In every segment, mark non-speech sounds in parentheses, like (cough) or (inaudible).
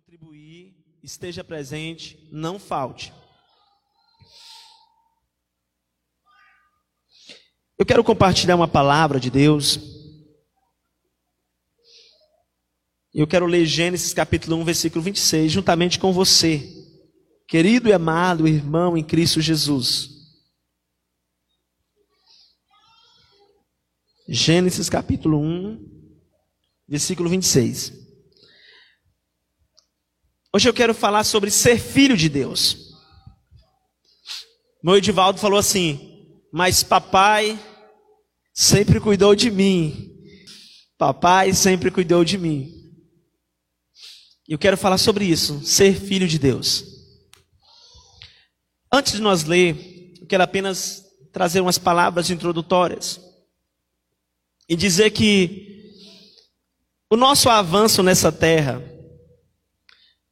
contribuir, esteja presente, não falte. Eu quero compartilhar uma palavra de Deus. Eu quero ler Gênesis capítulo 1, versículo 26, juntamente com você, querido e amado irmão em Cristo Jesus. Gênesis capítulo 1, versículo 26. Hoje eu quero falar sobre ser filho de Deus. Meu Edivaldo falou assim: Mas papai sempre cuidou de mim. Papai sempre cuidou de mim. E eu quero falar sobre isso, ser filho de Deus. Antes de nós ler, eu quero apenas trazer umas palavras introdutórias e dizer que o nosso avanço nessa terra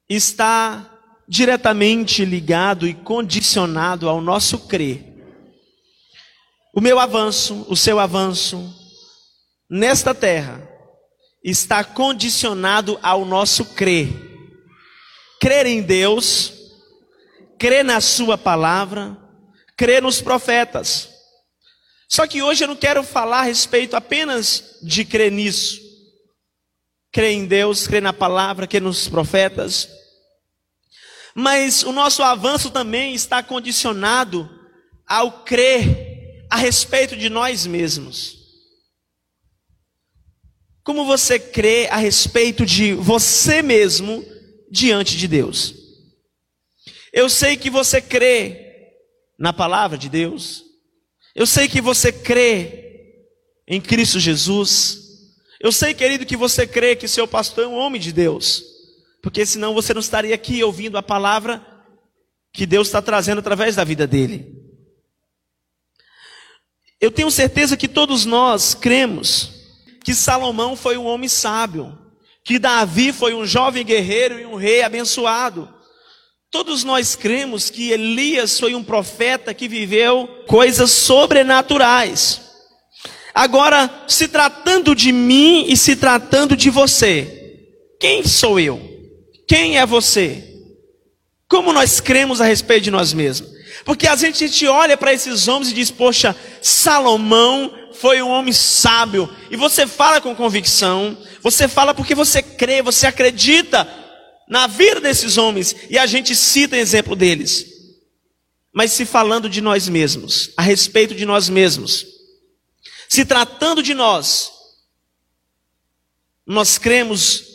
está diretamente ligado e condicionado ao nosso crer. O meu avanço, o seu avanço nesta terra está condicionado ao nosso crer. Crer em Deus, crer na Sua palavra, crer nos profetas. Só que hoje eu não quero falar a respeito apenas de crer nisso. Crer em Deus, crer na palavra, crer nos profetas. Mas o nosso avanço também está condicionado ao crer a respeito de nós mesmos. Como você crê a respeito de você mesmo diante de Deus? Eu sei que você crê na palavra de Deus. Eu sei que você crê em Cristo Jesus. Eu sei, querido, que você crê que seu pastor é um homem de Deus porque senão você não estaria aqui ouvindo a palavra que Deus está trazendo através da vida dele. Eu tenho certeza que todos nós cremos que Salomão foi um homem sábio, que Davi foi um jovem guerreiro e um rei abençoado. Todos nós cremos que Elias foi um profeta que viveu coisas sobrenaturais. Agora, se tratando de mim e se tratando de você, quem sou eu? Quem é você? Como nós cremos a respeito de nós mesmos? Porque a gente, a gente olha para esses homens e diz: Poxa, Salomão foi um homem sábio. E você fala com convicção, você fala porque você crê, você acredita na vida desses homens. E a gente cita exemplo deles. Mas se falando de nós mesmos, a respeito de nós mesmos, se tratando de nós, nós cremos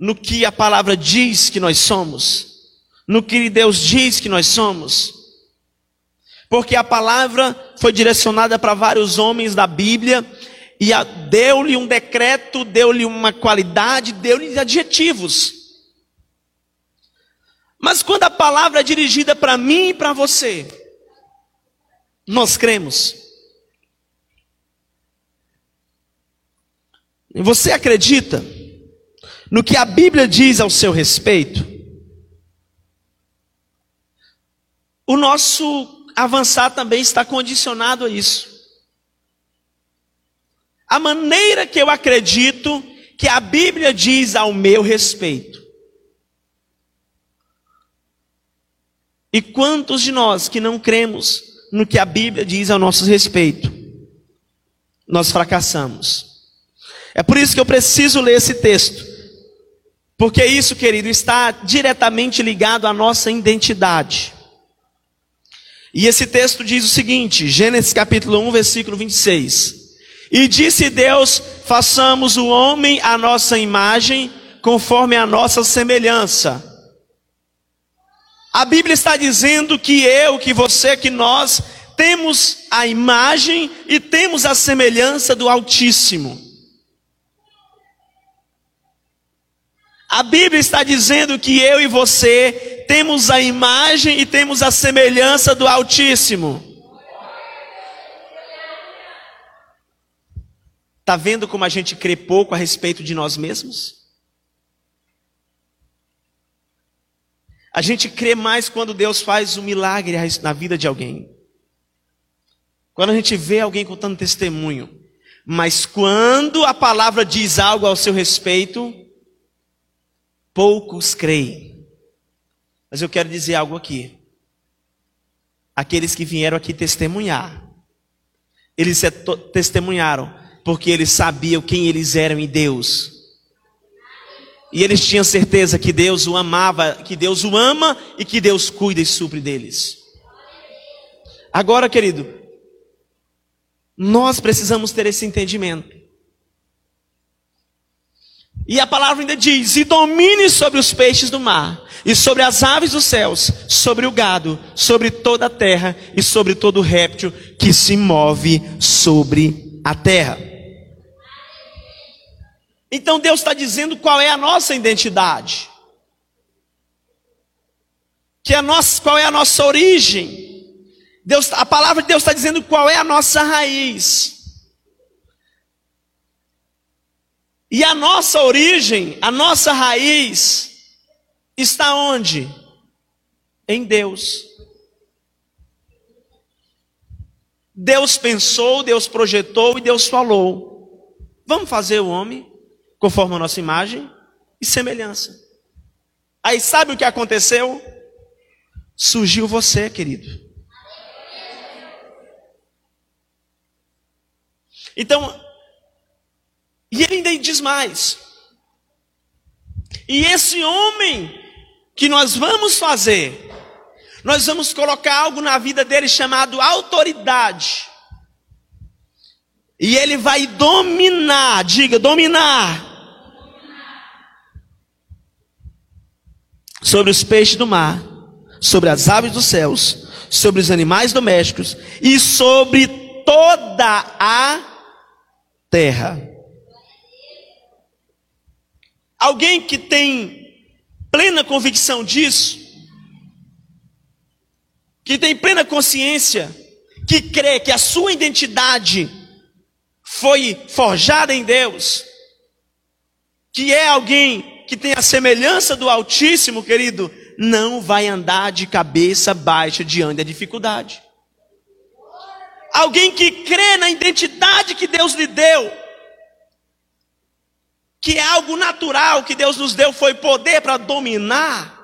no que a palavra diz que nós somos, no que Deus diz que nós somos. Porque a palavra foi direcionada para vários homens da Bíblia e deu-lhe um decreto, deu-lhe uma qualidade, deu-lhe adjetivos. Mas quando a palavra é dirigida para mim e para você, nós cremos. E você acredita? No que a Bíblia diz ao seu respeito, o nosso avançar também está condicionado a isso. A maneira que eu acredito que a Bíblia diz ao meu respeito. E quantos de nós que não cremos no que a Bíblia diz ao nosso respeito, nós fracassamos. É por isso que eu preciso ler esse texto. Porque isso, querido, está diretamente ligado à nossa identidade. E esse texto diz o seguinte, Gênesis capítulo 1, versículo 26. E disse Deus: façamos o homem à nossa imagem, conforme a nossa semelhança. A Bíblia está dizendo que eu, que você, que nós temos a imagem e temos a semelhança do Altíssimo. A Bíblia está dizendo que eu e você temos a imagem e temos a semelhança do Altíssimo. Está vendo como a gente crê pouco a respeito de nós mesmos? A gente crê mais quando Deus faz um milagre na vida de alguém. Quando a gente vê alguém contando testemunho. Mas quando a palavra diz algo ao seu respeito, poucos creem. Mas eu quero dizer algo aqui. Aqueles que vieram aqui testemunhar, eles testemunharam porque eles sabiam quem eles eram em Deus. E eles tinham certeza que Deus o amava, que Deus o ama e que Deus cuida e supre deles. Agora, querido, nós precisamos ter esse entendimento. E a palavra ainda diz: e domine sobre os peixes do mar, e sobre as aves dos céus, sobre o gado, sobre toda a terra e sobre todo réptil que se move sobre a terra. Então Deus está dizendo qual é a nossa identidade. Que a nossa, qual é a nossa origem. Deus, a palavra de Deus está dizendo qual é a nossa raiz. E a nossa origem, a nossa raiz, está onde? Em Deus. Deus pensou, Deus projetou e Deus falou: vamos fazer o homem conforme a nossa imagem e semelhança. Aí sabe o que aconteceu? Surgiu você, querido. Então, e ele ainda diz mais. E esse homem que nós vamos fazer, nós vamos colocar algo na vida dele chamado autoridade. E ele vai dominar, diga, dominar sobre os peixes do mar, sobre as aves dos céus, sobre os animais domésticos e sobre toda a terra. Alguém que tem plena convicção disso, que tem plena consciência, que crê que a sua identidade foi forjada em Deus, que é alguém que tem a semelhança do Altíssimo, querido, não vai andar de cabeça baixa diante da dificuldade. Alguém que crê na identidade que Deus lhe deu, que é algo natural que Deus nos deu, foi poder para dominar,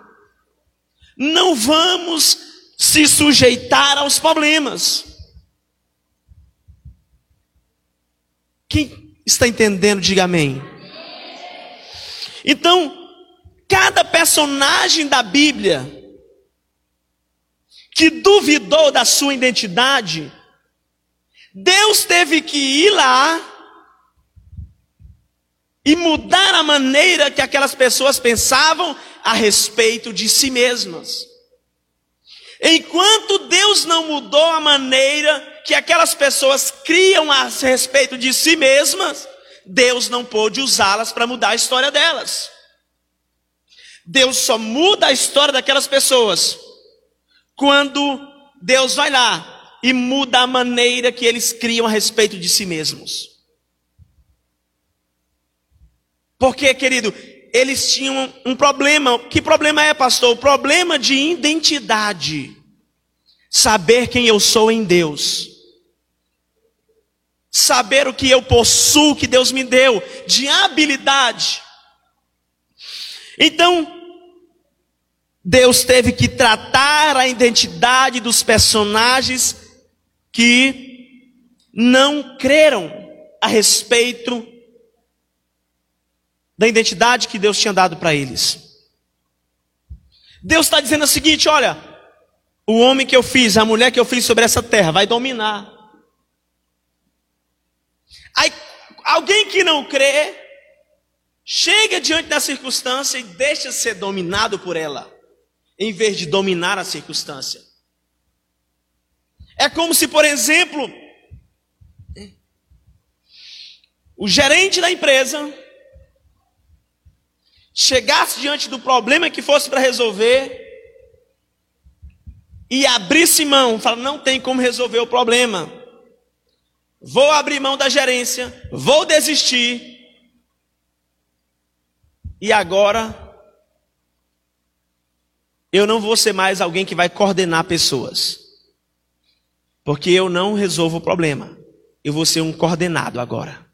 não vamos se sujeitar aos problemas. Quem está entendendo, diga amém. Então, cada personagem da Bíblia que duvidou da sua identidade, Deus teve que ir lá e mudar a maneira que aquelas pessoas pensavam a respeito de si mesmas. Enquanto Deus não mudou a maneira que aquelas pessoas criam a respeito de si mesmas, Deus não pôde usá-las para mudar a história delas. Deus só muda a história daquelas pessoas quando Deus vai lá e muda a maneira que eles criam a respeito de si mesmos. Porque, querido, eles tinham um problema. Que problema é, pastor? O problema de identidade. Saber quem eu sou em Deus saber o que eu possuo, que Deus me deu, de habilidade. Então, Deus teve que tratar a identidade dos personagens que não creram a respeito da identidade que Deus tinha dado para eles. Deus está dizendo o seguinte: olha, o homem que eu fiz, a mulher que eu fiz sobre essa terra, vai dominar. Aí, alguém que não crê, chega diante da circunstância e deixa ser dominado por ela, em vez de dominar a circunstância. É como se, por exemplo, o gerente da empresa chegasse diante do problema que fosse para resolver e abrisse mão, fala, não tem como resolver o problema vou abrir mão da gerência, vou desistir. E agora eu não vou ser mais alguém que vai coordenar pessoas. Porque eu não resolvo o problema. Eu vou ser um coordenado agora.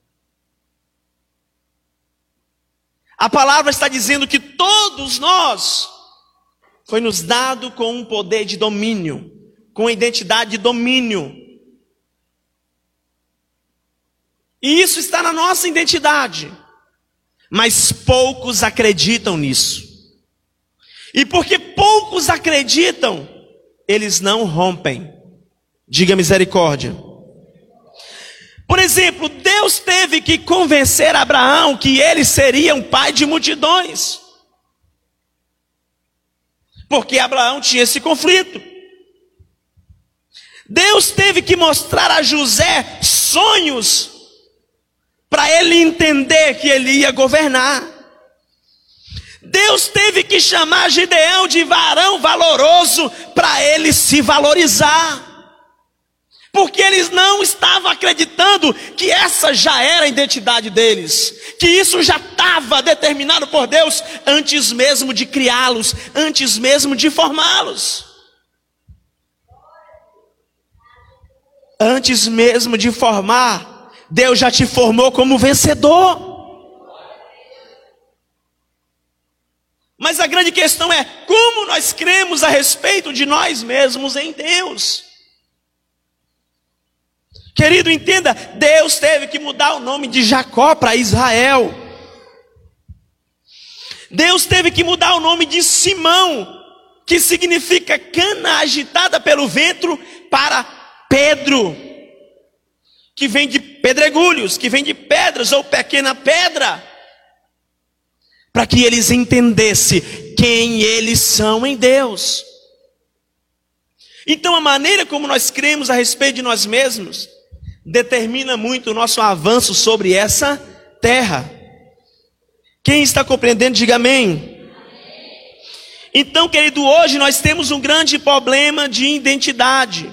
A palavra está dizendo que todos nós foi nos dado com um poder de domínio, com identidade de domínio. E isso está na nossa identidade. Mas poucos acreditam nisso. E porque poucos acreditam, eles não rompem. Diga misericórdia. Por exemplo, Deus teve que convencer Abraão que ele seria um pai de multidões. Porque Abraão tinha esse conflito. Deus teve que mostrar a José sonhos para ele entender que ele ia governar. Deus teve que chamar Gideão de varão valoroso para ele se valorizar. Porque eles não estavam acreditando que essa já era a identidade deles, que isso já estava determinado por Deus antes mesmo de criá-los, antes mesmo de formá-los. Antes mesmo de formar, Deus já te formou como vencedor. Mas a grande questão é como nós cremos a respeito de nós mesmos em Deus. Querido, entenda, Deus teve que mudar o nome de Jacó para Israel. Deus teve que mudar o nome de Simão, que significa cana agitada pelo vento, para Pedro, que vem de pedregulhos, que vem de pedras ou pequena pedra, para que eles entendessem quem eles são em Deus. Então, a maneira como nós cremos a respeito de nós mesmos determina muito o nosso avanço sobre essa terra. Quem está compreendendo, diga amém. Então, querido, hoje nós temos um grande problema de identidade.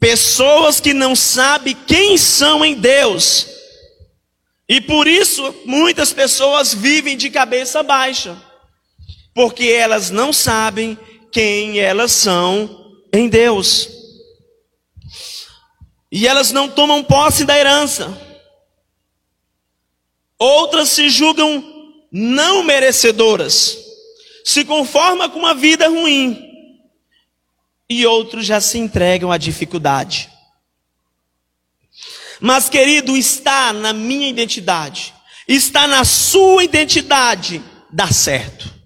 Pessoas que não sabem quem são em Deus. E por isso muitas pessoas vivem de cabeça baixa. Porque elas não sabem quem elas são em Deus. E elas não tomam posse da herança. Outras se julgam não merecedoras, se conformam com uma vida ruim. E outros já se entregam à dificuldade. Mas, querido, está na minha identidade, está na sua identidade, dá certo.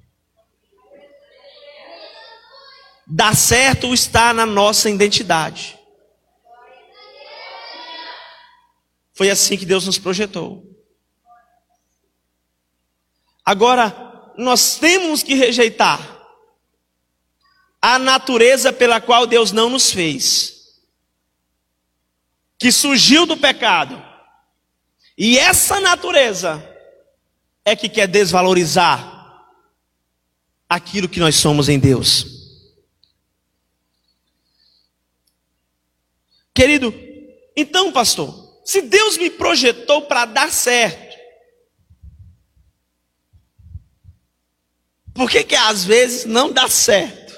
Dá certo está na nossa identidade. Foi assim que Deus nos projetou. Agora, nós temos que rejeitar a natureza pela qual Deus não nos fez, que surgiu do pecado. E essa natureza é que quer desvalorizar aquilo que nós somos em Deus. Querido, então, pastor, se Deus me projetou para dar certo, por que que às vezes não dá certo?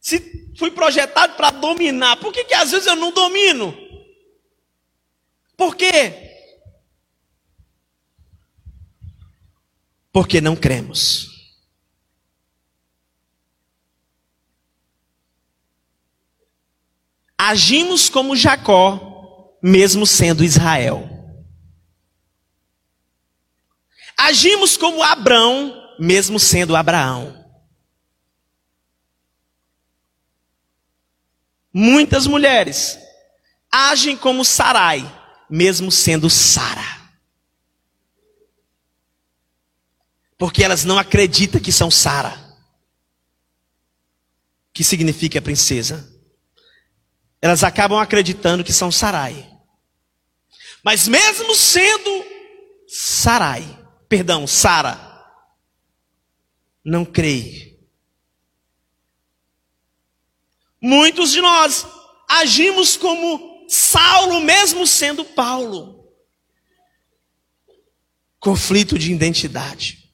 Se fui projetado para dominar, por que que às vezes eu não domino? Por quê? Porque não cremos. Agimos como Jacó, mesmo sendo Israel. Agimos como Abrão, mesmo sendo Abraão. Muitas mulheres agem como Sarai, mesmo sendo Sara. Porque elas não acreditam que são Sara, que significa princesa elas acabam acreditando que são Sarai. Mas mesmo sendo Sarai, perdão, Sara, não creio. Muitos de nós agimos como Saulo, mesmo sendo Paulo. Conflito de identidade.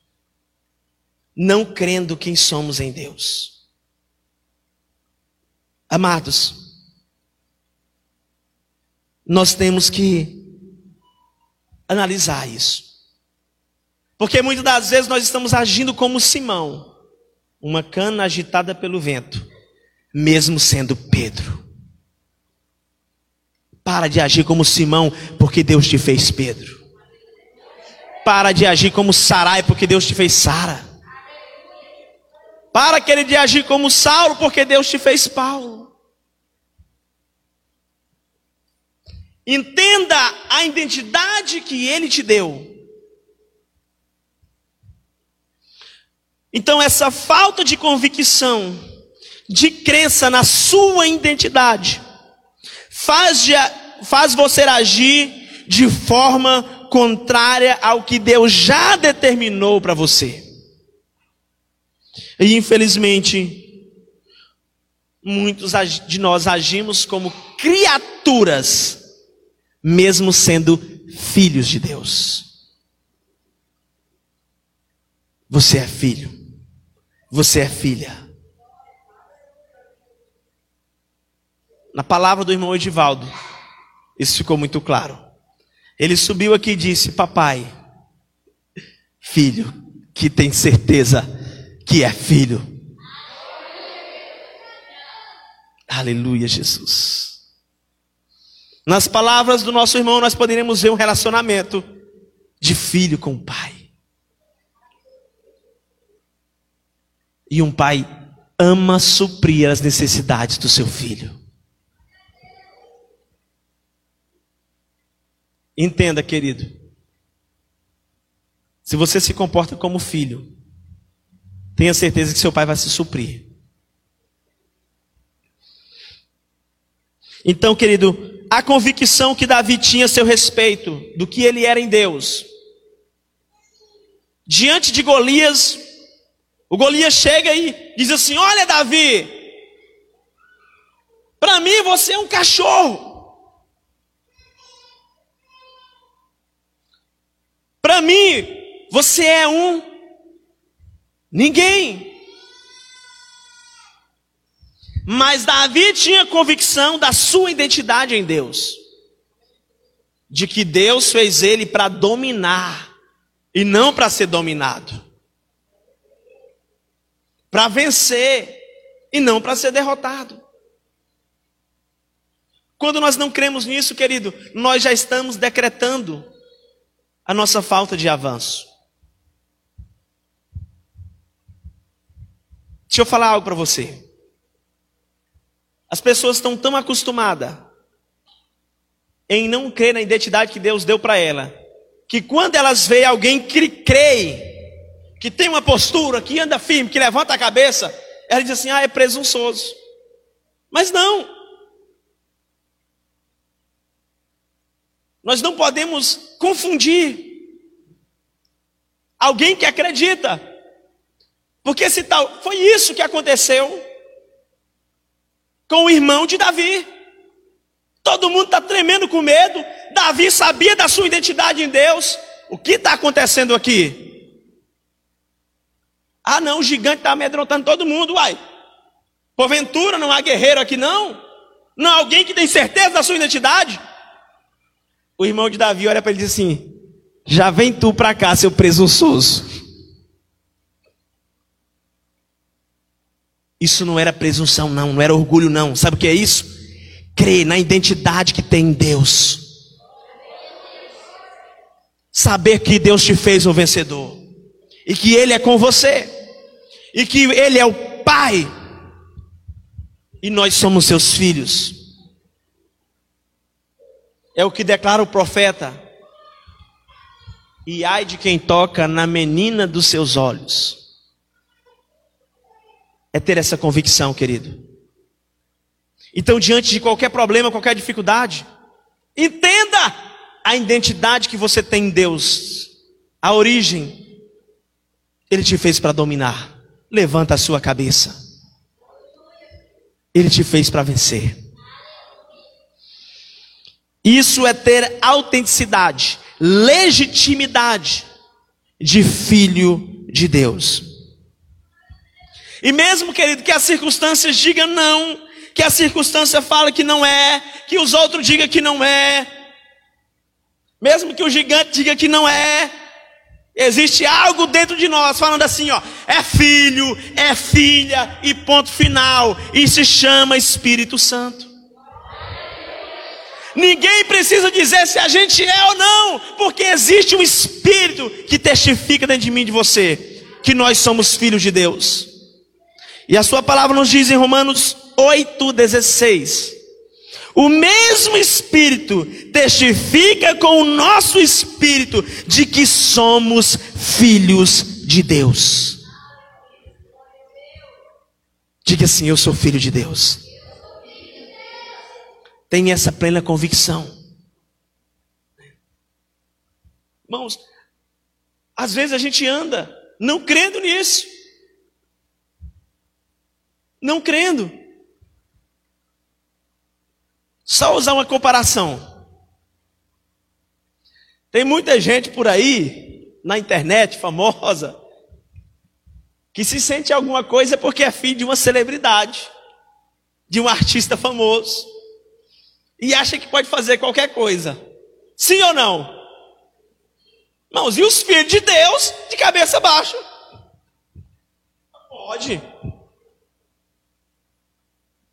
Não crendo quem somos em Deus. Amados, nós temos que analisar isso. Porque muitas das vezes nós estamos agindo como Simão, uma cana agitada pelo vento, mesmo sendo Pedro. Para de agir como Simão, porque Deus te fez Pedro. Para de agir como Sarai, porque Deus te fez Sara. Para querer de agir como Saulo, porque Deus te fez Paulo. Entenda a identidade que ele te deu. Então, essa falta de convicção, de crença na sua identidade, faz, de, faz você agir de forma contrária ao que Deus já determinou para você. E infelizmente, muitos de nós agimos como criaturas, mesmo sendo filhos de Deus. Você é filho, você é filha. na palavra do irmão Edivaldo, isso ficou muito claro. Ele subiu aqui e disse: Papai, filho, que tem certeza que é filho. Aleluia, Jesus. Nas palavras do nosso irmão, nós poderíamos ver um relacionamento de filho com o pai. E um pai ama suprir as necessidades do seu filho. Entenda, querido. Se você se comporta como filho, tenha certeza que seu pai vai se suprir. Então, querido, a convicção que Davi tinha a seu respeito do que ele era em Deus. Diante de Golias, o Golias chega e diz assim: Olha, Davi, para mim você é um cachorro. Para mim, você é um ninguém. Mas Davi tinha convicção da sua identidade em Deus, de que Deus fez ele para dominar e não para ser dominado, para vencer e não para ser derrotado. Quando nós não cremos nisso, querido, nós já estamos decretando a nossa falta de avanço. Deixa eu falar algo para você. As pessoas estão tão acostumadas em não crer na identidade que Deus deu para ela, que quando elas veem alguém que crê, que tem uma postura, que anda firme, que levanta a cabeça, ela diz assim: ah, é presunçoso. Mas não. Nós não podemos confundir alguém que acredita. Porque se tal, foi isso que aconteceu com o irmão de Davi. Todo mundo está tremendo com medo. Davi sabia da sua identidade em Deus. O que está acontecendo aqui? Ah, não, o gigante está amedrontando todo mundo, uai. Porventura não há guerreiro aqui, não? Não há alguém que tem certeza da sua identidade? O irmão de Davi olha para ele e diz assim: Já vem tu para cá, seu presunçoso. Isso não era presunção, não, não era orgulho, não. Sabe o que é isso? Crer na identidade que tem em Deus. Saber que Deus te fez um vencedor. E que Ele é com você. E que Ele é o Pai. E nós somos seus filhos. É o que declara o profeta. E ai de quem toca na menina dos seus olhos. É ter essa convicção, querido. Então, diante de qualquer problema, qualquer dificuldade, entenda a identidade que você tem em Deus, a origem. Ele te fez para dominar. Levanta a sua cabeça. Ele te fez para vencer. Isso é ter autenticidade, legitimidade de filho de Deus. E mesmo, querido, que as circunstâncias digam não, que a circunstância fala que não é, que os outros digam que não é, Mesmo que o gigante diga que não é, existe algo dentro de nós falando assim, ó, é filho, é filha e ponto final, e se chama Espírito Santo. Ninguém precisa dizer se a gente é ou não, porque existe um Espírito que testifica dentro de mim e de você que nós somos filhos de Deus. E a Sua palavra nos diz em Romanos 8,16: o mesmo Espírito testifica com o nosso Espírito de que somos filhos de Deus. Diga assim: Eu sou filho de Deus. Tenha essa plena convicção. Irmãos, às vezes a gente anda não crendo nisso. Não crendo. Só usar uma comparação. Tem muita gente por aí, na internet, famosa, que se sente alguma coisa porque é filho de uma celebridade, de um artista famoso e acha que pode fazer qualquer coisa. Sim ou não? Irmãos, e os filhos de Deus de cabeça baixa? Pode.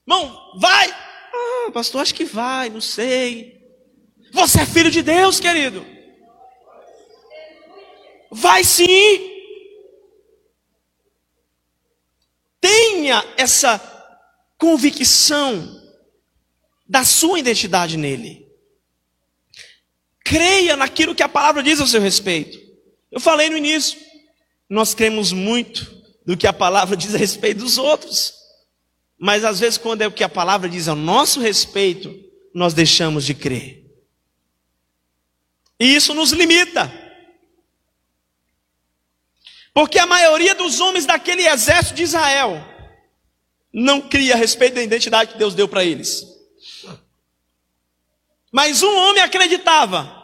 Irmão, vai. Ah, pastor, acho que vai, não sei. Você é filho de Deus, querido. Vai sim. Tenha essa convicção da sua identidade nele. Creia naquilo que a palavra diz ao seu respeito. Eu falei no início, nós cremos muito do que a palavra (laughs) diz a respeito dos outros. Mas às vezes, quando é o que a palavra diz ao nosso respeito, nós deixamos de crer. E isso nos limita. Porque a maioria dos homens daquele exército de Israel não cria a respeito da identidade que Deus deu para eles. Mas um homem acreditava.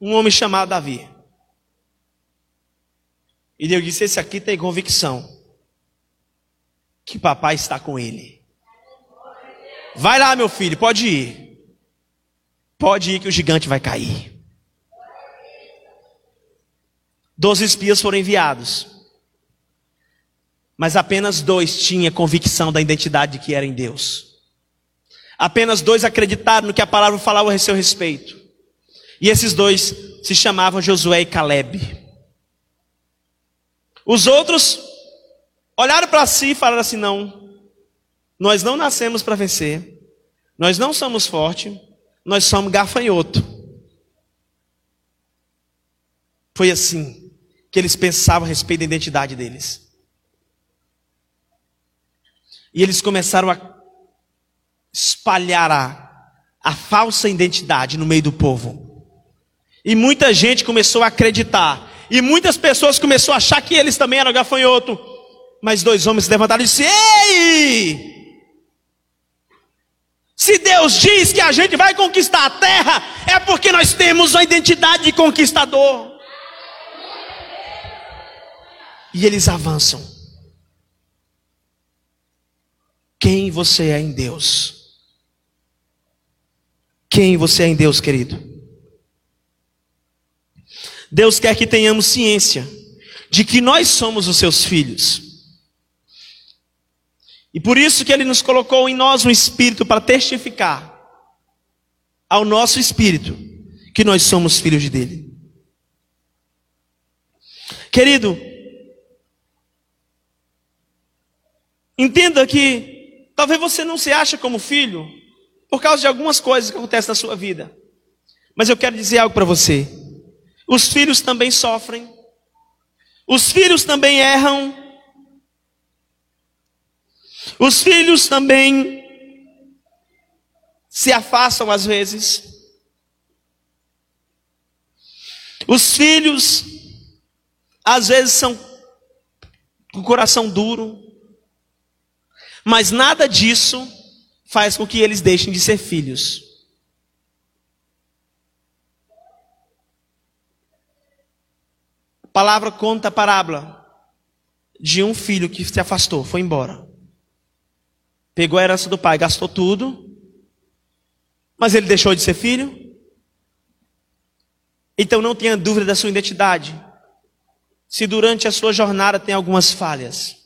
Um homem chamado Davi. E Deus disse: Esse aqui tem convicção. Que papai está com ele. Vai lá, meu filho, pode ir. Pode ir que o gigante vai cair. Doze espias foram enviados. Mas apenas dois tinham convicção da identidade de que era em Deus. Apenas dois acreditaram no que a palavra falava a seu respeito. E esses dois se chamavam Josué e Caleb. Os outros olharam para si e falaram assim: não, nós não nascemos para vencer, nós não somos fortes, nós somos gafanhoto. Foi assim que eles pensavam a respeito da identidade deles. E eles começaram a espalhar a, a falsa identidade no meio do povo. E muita gente começou a acreditar. E muitas pessoas começaram a achar que eles também eram gafanhoto. Mas dois homens se levantaram e disseram: Ei! Se Deus diz que a gente vai conquistar a terra, é porque nós temos a identidade de conquistador. E eles avançam. Quem você é em Deus? quem você é em Deus, querido. Deus quer que tenhamos ciência de que nós somos os seus filhos. E por isso que ele nos colocou em nós um espírito para testificar ao nosso espírito que nós somos filhos dele. Querido, entenda que talvez você não se ache como filho por causa de algumas coisas que acontecem na sua vida. Mas eu quero dizer algo para você. Os filhos também sofrem. Os filhos também erram. Os filhos também se afastam às vezes. Os filhos às vezes são com o coração duro. Mas nada disso faz com que eles deixem de ser filhos. A palavra conta a parábola de um filho que se afastou, foi embora. Pegou a herança do pai, gastou tudo. Mas ele deixou de ser filho? Então não tenha dúvida da sua identidade. Se durante a sua jornada tem algumas falhas.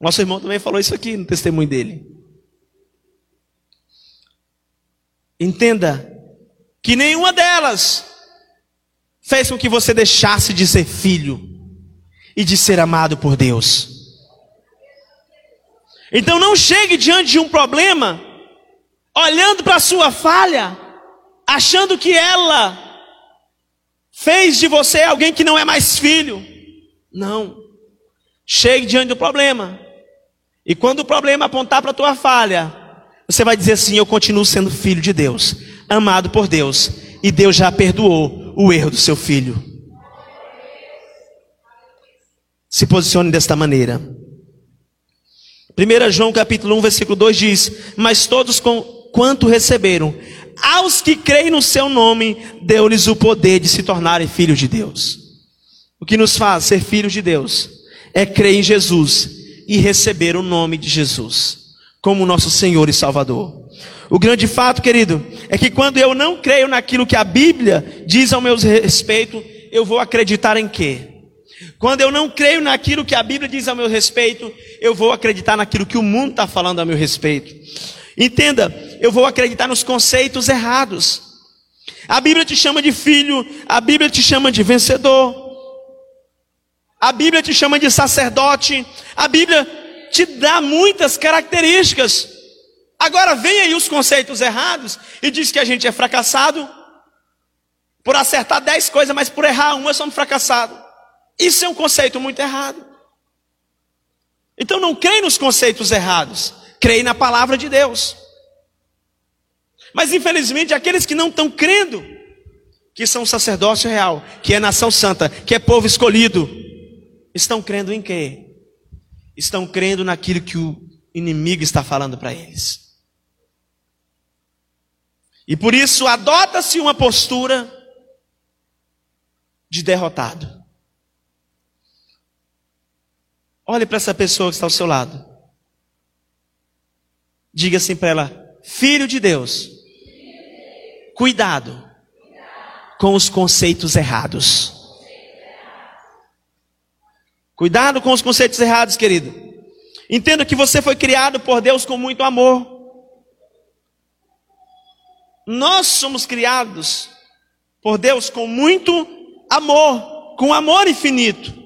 Nosso irmão também falou isso aqui no testemunho dele. Entenda que nenhuma delas fez com que você deixasse de ser filho e de ser amado por Deus. Então não chegue diante de um problema olhando para a sua falha, achando que ela fez de você alguém que não é mais filho. Não. Chegue diante do problema. E quando o problema apontar para a tua falha, você vai dizer assim: Eu continuo sendo filho de Deus, amado por Deus, e Deus já perdoou o erro do seu filho. Se posicione desta maneira. 1 João capítulo 1, versículo 2 diz: Mas todos com, quanto receberam, aos que creem no seu nome, deu-lhes o poder de se tornarem filhos de Deus. O que nos faz ser filhos de Deus é crer em Jesus e receber o nome de Jesus como nosso Senhor e Salvador. O grande fato, querido, é que quando eu não creio naquilo que a Bíblia diz ao meu respeito, eu vou acreditar em quê? Quando eu não creio naquilo que a Bíblia diz ao meu respeito, eu vou acreditar naquilo que o mundo está falando a meu respeito. Entenda, eu vou acreditar nos conceitos errados. A Bíblia te chama de filho, a Bíblia te chama de vencedor, a Bíblia te chama de sacerdote, a Bíblia te dá muitas características. Agora vem aí os conceitos errados e diz que a gente é fracassado por acertar dez coisas, mas por errar uma somos fracassados. Isso é um conceito muito errado. Então não creia nos conceitos errados, creia na palavra de Deus. Mas infelizmente aqueles que não estão crendo, que são sacerdócio real, que é nação santa, que é povo escolhido, estão crendo em quê? Estão crendo naquilo que o inimigo está falando para eles. E por isso adota-se uma postura de derrotado. Olhe para essa pessoa que está ao seu lado. Diga assim para ela: Filho de Deus, cuidado com os conceitos errados. Cuidado com os conceitos errados, querido. Entenda que você foi criado por Deus com muito amor. Nós somos criados por Deus com muito amor, com amor infinito.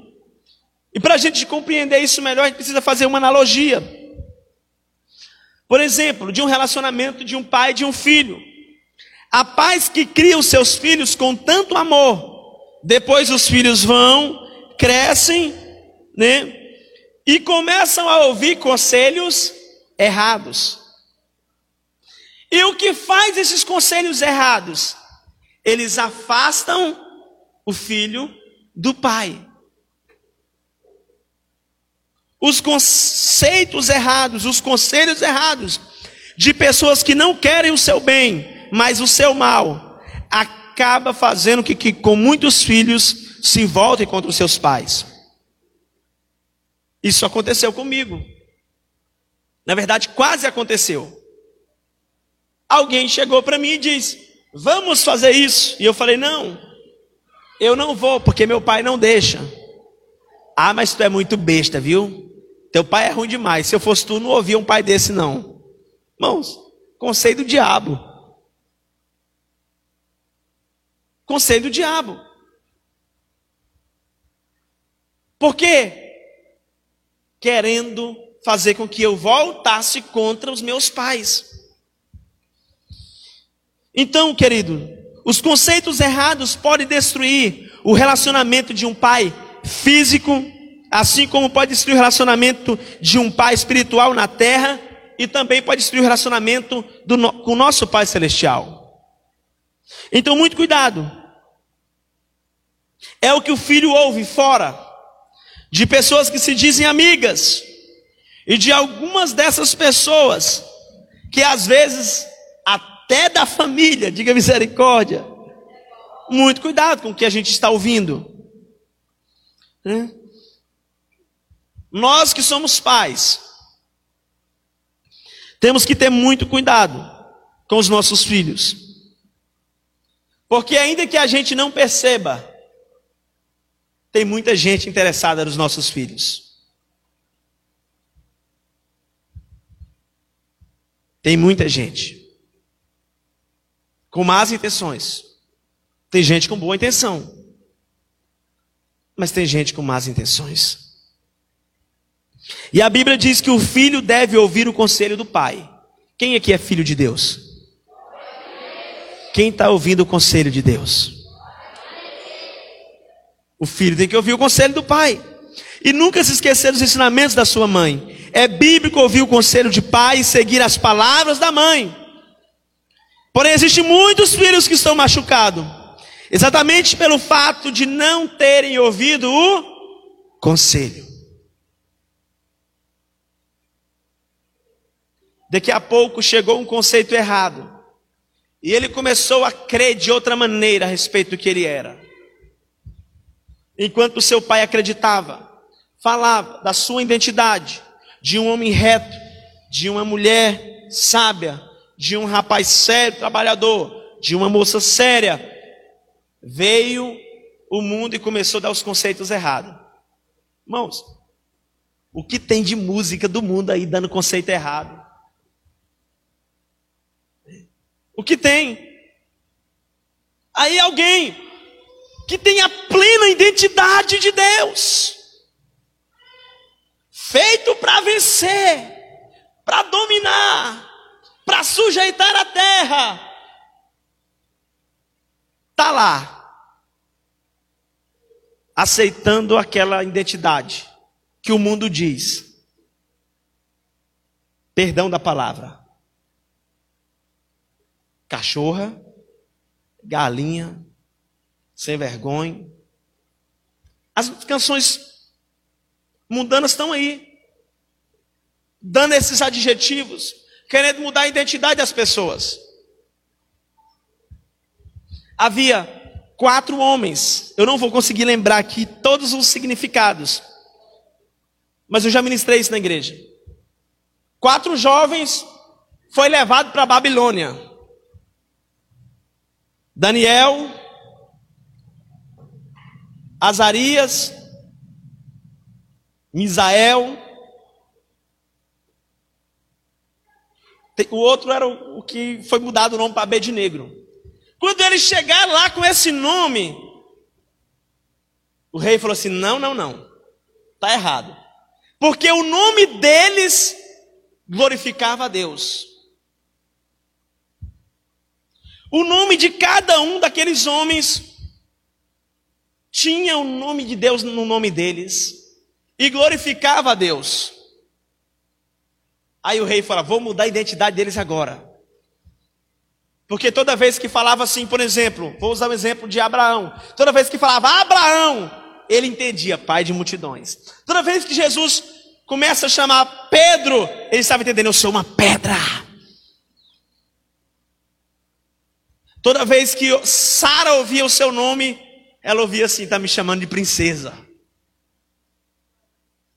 E para a gente compreender isso melhor, a gente precisa fazer uma analogia. Por exemplo, de um relacionamento de um pai e de um filho. A pais que cria os seus filhos com tanto amor, depois os filhos vão, crescem, né? E começam a ouvir conselhos errados. E o que faz esses conselhos errados? Eles afastam o filho do pai os conceitos errados, os conselhos errados de pessoas que não querem o seu bem, mas o seu mal, acaba fazendo que, que com muitos filhos se voltem contra os seus pais. Isso aconteceu comigo. Na verdade, quase aconteceu. Alguém chegou para mim e disse: Vamos fazer isso. E eu falei: Não, eu não vou, porque meu pai não deixa. Ah, mas tu é muito besta, viu? Teu pai é ruim demais. Se eu fosse tu, não ouvia um pai desse, não. Irmãos, conselho do diabo. Conselho do diabo. Por quê? Querendo fazer com que eu voltasse contra os meus pais. Então, querido, os conceitos errados podem destruir o relacionamento de um pai físico, Assim como pode destruir o relacionamento de um pai espiritual na terra, e também pode destruir o relacionamento do, com o nosso Pai Celestial. Então, muito cuidado. É o que o filho ouve fora, de pessoas que se dizem amigas, e de algumas dessas pessoas, que às vezes, até da família, diga misericórdia. Muito cuidado com o que a gente está ouvindo. Né? Nós que somos pais, temos que ter muito cuidado com os nossos filhos. Porque ainda que a gente não perceba, tem muita gente interessada nos nossos filhos. Tem muita gente com más intenções. Tem gente com boa intenção. Mas tem gente com más intenções. E a Bíblia diz que o filho deve ouvir o conselho do pai. Quem aqui é filho de Deus? Quem está ouvindo o conselho de Deus? O filho tem que ouvir o conselho do pai. E nunca se esquecer dos ensinamentos da sua mãe. É bíblico ouvir o conselho de pai e seguir as palavras da mãe. Porém, existem muitos filhos que estão machucados, exatamente pelo fato de não terem ouvido o conselho. Daqui a pouco chegou um conceito errado. E ele começou a crer de outra maneira a respeito do que ele era. Enquanto seu pai acreditava, falava da sua identidade, de um homem reto, de uma mulher sábia, de um rapaz sério, trabalhador, de uma moça séria, veio o mundo e começou a dar os conceitos errados. Irmãos, o que tem de música do mundo aí dando conceito errado? O que tem? Aí alguém que tem a plena identidade de Deus, feito para vencer, para dominar, para sujeitar a terra, está lá, aceitando aquela identidade que o mundo diz. Perdão da palavra. Cachorra, galinha, sem vergonha. As canções mundanas estão aí, dando esses adjetivos, querendo mudar a identidade das pessoas. Havia quatro homens, eu não vou conseguir lembrar aqui todos os significados, mas eu já ministrei isso na igreja. Quatro jovens foi levado para a Babilônia. Daniel, Azarias, Misael. O outro era o que foi mudado o nome para Abednego. Quando eles chegaram lá com esse nome, o rei falou assim: não, não, não, está errado. Porque o nome deles glorificava a Deus. O nome de cada um daqueles homens tinha o nome de Deus no nome deles e glorificava a Deus. Aí o rei fala: Vou mudar a identidade deles agora. Porque toda vez que falava assim, por exemplo, vou usar o um exemplo de Abraão. Toda vez que falava Abraão, ele entendia, pai de multidões. Toda vez que Jesus começa a chamar Pedro, ele estava entendendo, eu sou uma pedra. Toda vez que Sara ouvia o seu nome, ela ouvia assim: está me chamando de princesa.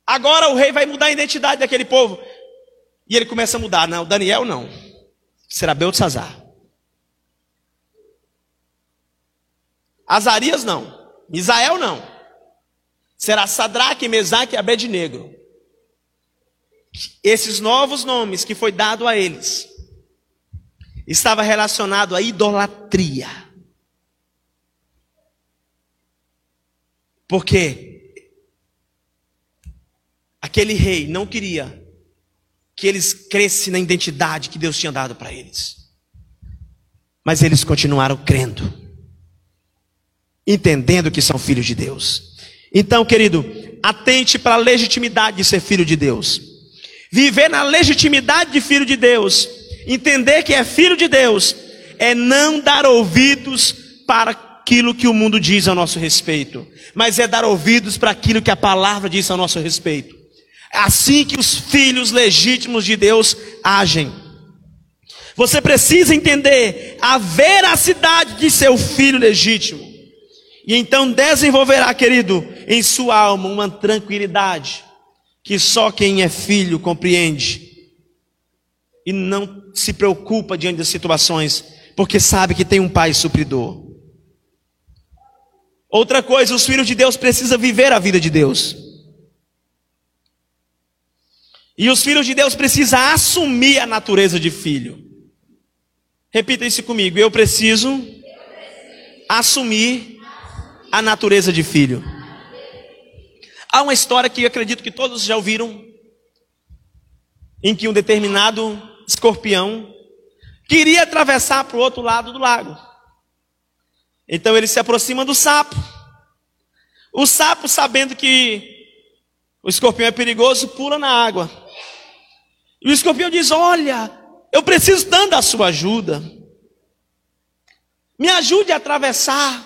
Agora o rei vai mudar a identidade daquele povo. E ele começa a mudar. Não, Daniel não. Será Beltzazar. Azarias não. Misael não. Será Sadraque, Mesaque e Abednego. Esses novos nomes que foi dado a eles estava relacionado à idolatria. Porque aquele rei não queria que eles crescessem na identidade que Deus tinha dado para eles. Mas eles continuaram crendo, entendendo que são filhos de Deus. Então, querido, atente para a legitimidade de ser filho de Deus. Viver na legitimidade de filho de Deus, entender que é filho de Deus, é não dar ouvidos para aquilo que o mundo diz a nosso respeito, mas é dar ouvidos para aquilo que a palavra diz a nosso respeito. É assim que os filhos legítimos de Deus agem. Você precisa entender a veracidade de seu filho legítimo. E então desenvolverá, querido, em sua alma uma tranquilidade que só quem é filho compreende. E não se preocupa diante das situações, porque sabe que tem um pai supridor. Outra coisa, os filhos de Deus precisam viver a vida de Deus. E os filhos de Deus precisam assumir a natureza de filho. Repita isso comigo. Eu preciso assumir a natureza de filho. Há uma história que acredito que todos já ouviram, em que um determinado escorpião queria atravessar para o outro lado do lago. Então ele se aproxima do sapo. O sapo, sabendo que o escorpião é perigoso, pula na água. E o escorpião diz: Olha, eu preciso tanto da sua ajuda. Me ajude a atravessar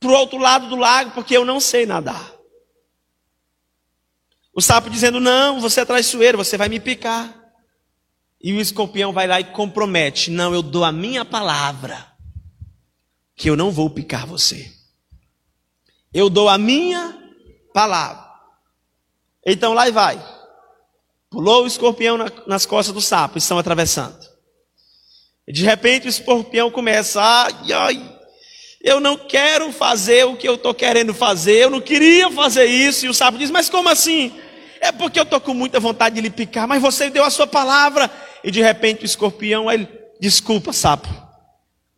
para o outro lado do lago, porque eu não sei nadar. O sapo dizendo: Não, você é traiçoeiro, você vai me picar. E o escorpião vai lá e compromete: Não, eu dou a minha palavra, que eu não vou picar você. Eu dou a minha palavra. Então lá e vai. Pulou o escorpião nas costas do sapo, estão atravessando. De repente o escorpião começa: Ai, ai, eu não quero fazer o que eu estou querendo fazer, eu não queria fazer isso. E o sapo diz: Mas como assim? É porque eu estou com muita vontade de lhe picar, mas você deu a sua palavra. E de repente o escorpião, ele, desculpa, sapo,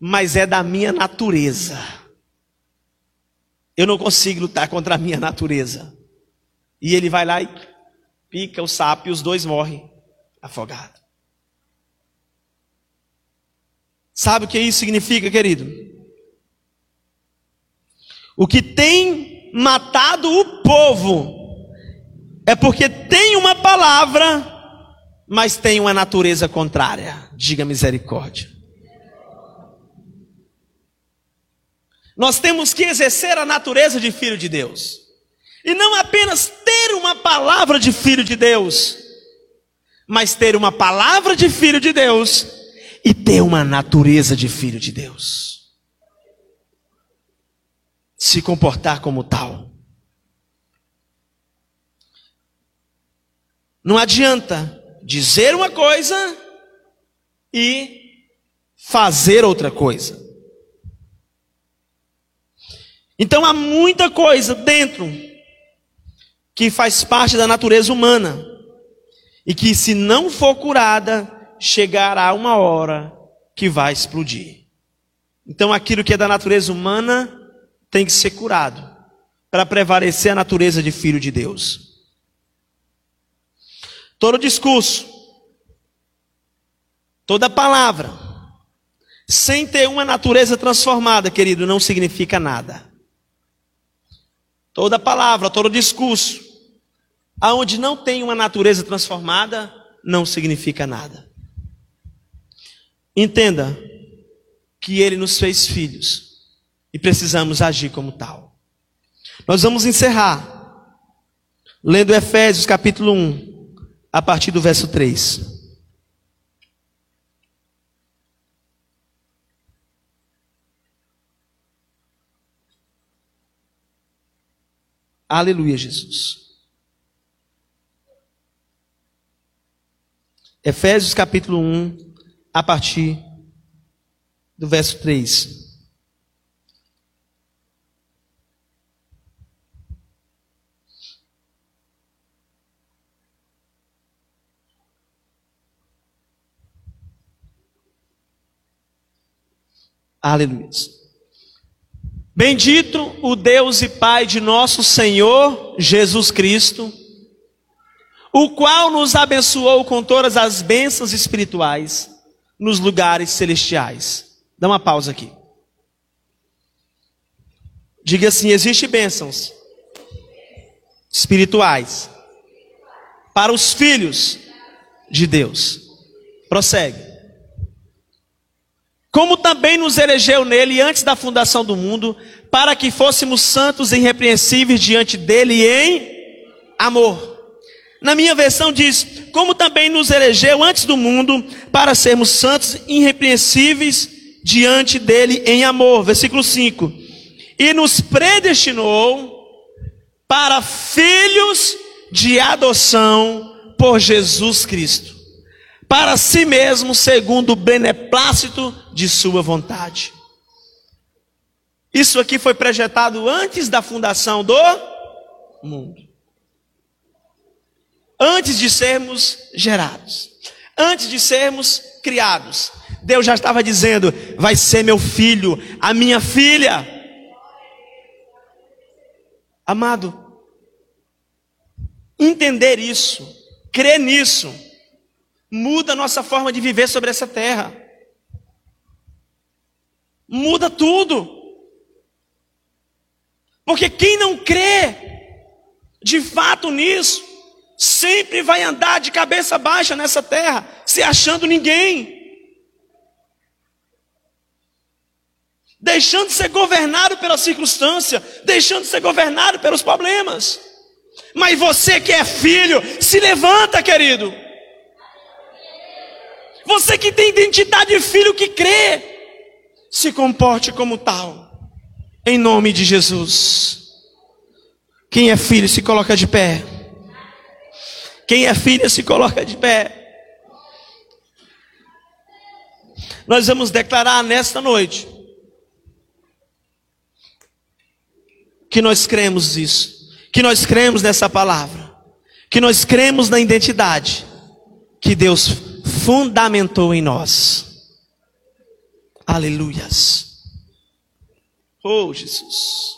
mas é da minha natureza. Eu não consigo lutar contra a minha natureza. E ele vai lá e pica o sapo e os dois morrem afogados. Sabe o que isso significa, querido? O que tem matado o povo é porque tem uma palavra, mas tem uma natureza contrária. Diga misericórdia. Nós temos que exercer a natureza de filho de Deus. E não apenas ter uma palavra de filho de Deus, mas ter uma palavra de filho de Deus e ter uma natureza de filho de Deus. Se comportar como tal. Não adianta dizer uma coisa e fazer outra coisa. Então há muita coisa dentro que faz parte da natureza humana e que, se não for curada, chegará uma hora que vai explodir. Então, aquilo que é da natureza humana tem que ser curado para prevalecer a natureza de filho de Deus. Todo discurso, toda palavra, sem ter uma natureza transformada, querido, não significa nada. Toda palavra, todo discurso, aonde não tem uma natureza transformada, não significa nada. Entenda que ele nos fez filhos e precisamos agir como tal. Nós vamos encerrar lendo Efésios capítulo 1, a partir do verso 3. Aleluia, Jesus. Efésios capítulo 1, a partir do verso 3. Aleluia. Bendito o Deus e Pai de nosso Senhor Jesus Cristo, o qual nos abençoou com todas as bênçãos espirituais nos lugares celestiais. Dá uma pausa aqui. Diga assim: existe bênçãos espirituais para os filhos de Deus. Prossegue como também nos elegeu nele antes da fundação do mundo, para que fôssemos santos e irrepreensíveis diante dele em amor. Na minha versão diz: como também nos elegeu antes do mundo, para sermos santos e irrepreensíveis diante dele em amor. Versículo 5. E nos predestinou para filhos de adoção por Jesus Cristo para si mesmo, segundo o beneplácito de sua vontade. Isso aqui foi projetado antes da fundação do mundo. Antes de sermos gerados, antes de sermos criados, Deus já estava dizendo: vai ser meu filho, a minha filha. Amado, entender isso, crer nisso, muda a nossa forma de viver sobre essa terra. Muda tudo. Porque quem não crê de fato nisso, sempre vai andar de cabeça baixa nessa terra, se achando ninguém. Deixando de ser governado pela circunstância, deixando de ser governado pelos problemas. Mas você que é filho, se levanta, querido. Você que tem identidade de filho que crê, se comporte como tal. Em nome de Jesus. Quem é filho se coloca de pé. Quem é filha se coloca de pé. Nós vamos declarar nesta noite que nós cremos isso, que nós cremos nessa palavra, que nós cremos na identidade que Deus fundamentou em nós. Aleluias. Oh, Jesus.